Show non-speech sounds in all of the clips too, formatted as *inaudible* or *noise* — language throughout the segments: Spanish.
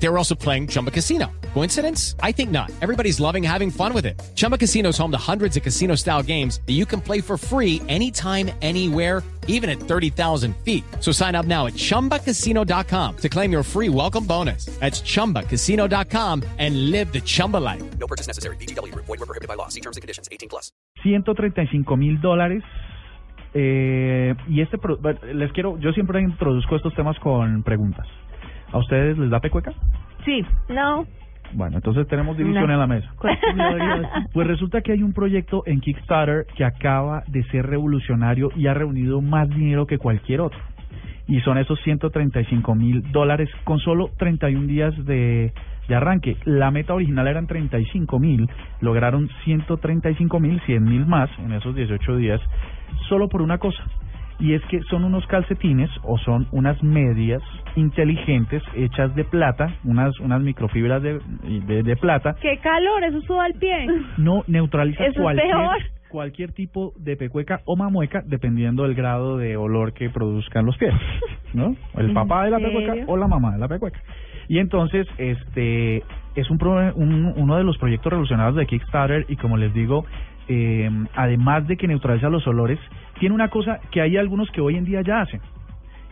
They were also playing Chumba Casino. Coincidence? I think not. Everybody's loving having fun with it. Chumba Casino is home to hundreds of casino style games that you can play for free anytime, anywhere, even at 30,000 feet. So sign up now at chumbacasino.com to claim your free welcome bonus. That's chumbacasino.com and live the Chumba life. No purchase necessary. BGW. Void were prohibited by law. See terms and conditions. 18 plus. 135 mil dólares. Eh, y este, pro- les quiero, yo siempre introduzco estos temas con preguntas. ¿A ustedes les da pecueca? Sí. No. Bueno, entonces tenemos división No. en la mesa. *laughs* Pues resulta que hay un proyecto en Kickstarter que acaba de ser revolucionario y ha reunido más dinero que cualquier otro. Y son esos 135 mil dólares con solo 31 días de, de arranque. La meta original eran 35 mil, lograron 135 mil, 100 mil más en esos 18 días, solo por una cosa. Y es que son unos calcetines o son unas medias inteligentes hechas de plata, unas, unas microfibras de, de, de plata, Qué calor, eso suba al pie. *laughs* no neutraliza Eso es cualquier, peor. cualquier tipo de pecueca o mamueca dependiendo del grado de olor que produzcan los pies, ¿no? El ¿En papá de la pecueca o la mamá de la pecueca. Y entonces, este, es un, pro- un- uno de los proyectos revolucionarios de Kickstarter y como les digo, eh, además de que neutraliza los olores, tiene una cosa que hay algunos que hoy en día ya hacen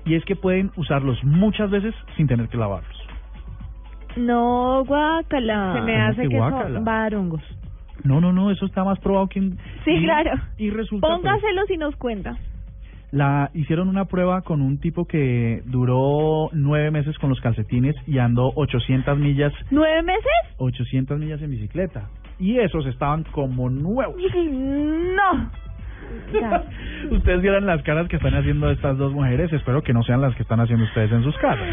y es que pueden usarlos muchas veces sin tener que lavarlos. No, guácala. Se me hace que son varongos. No, no, no, eso está más probado que... en- Sí, y- claro. Y resulta... pues, Póngaselos y nos cuenta. La hicieron una prueba con un tipo que duró nueve meses con los calcetines y andó 800 millas, ¿Nueve meses? 800 millas en bicicleta. Y esos estaban como nuevos. No. *laughs* Ustedes vieran las caras que están haciendo estas dos mujeres. Espero que no sean las que están haciendo ustedes en sus casas.